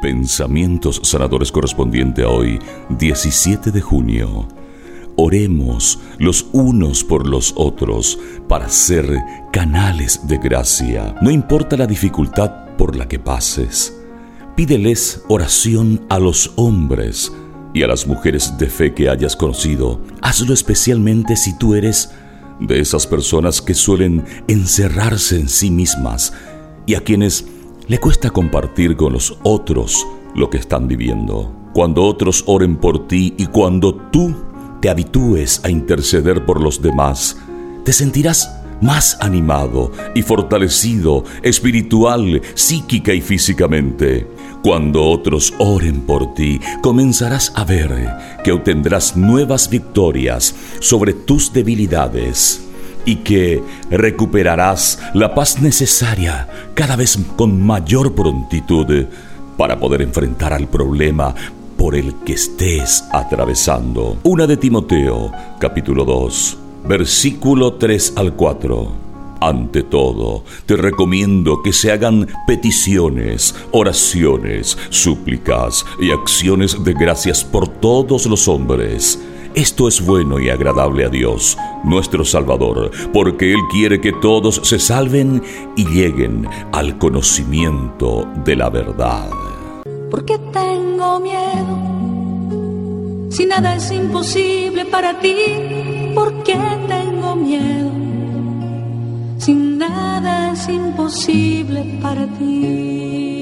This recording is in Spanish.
Pensamientos sanadores correspondiente a hoy, 17 de junio. Oremos los unos por los otros para ser canales de gracia. No importa la dificultad por la que pases. Pídeles oración a los hombres y a las mujeres de fe que hayas conocido. Hazlo especialmente si tú eres de esas personas que suelen encerrarse en sí mismas y a quienes le cuesta compartir con los otros lo que están viviendo. Cuando otros oren por ti y cuando tú te habitúes a interceder por los demás, te sentirás más animado y fortalecido espiritual, psíquica y físicamente. Cuando otros oren por ti, comenzarás a ver que obtendrás nuevas victorias sobre tus debilidades y que recuperarás la paz necesaria cada vez con mayor prontitud para poder enfrentar al problema por el que estés atravesando. Una de Timoteo, capítulo 2, versículo 3 al 4. Ante todo, te recomiendo que se hagan peticiones, oraciones, súplicas y acciones de gracias por todos los hombres. Esto es bueno y agradable a Dios, nuestro Salvador, porque Él quiere que todos se salven y lleguen al conocimiento de la verdad. ¿Por qué tengo miedo? Si nada es imposible para ti, ¿por qué tengo miedo? sin nada es imposible para ti.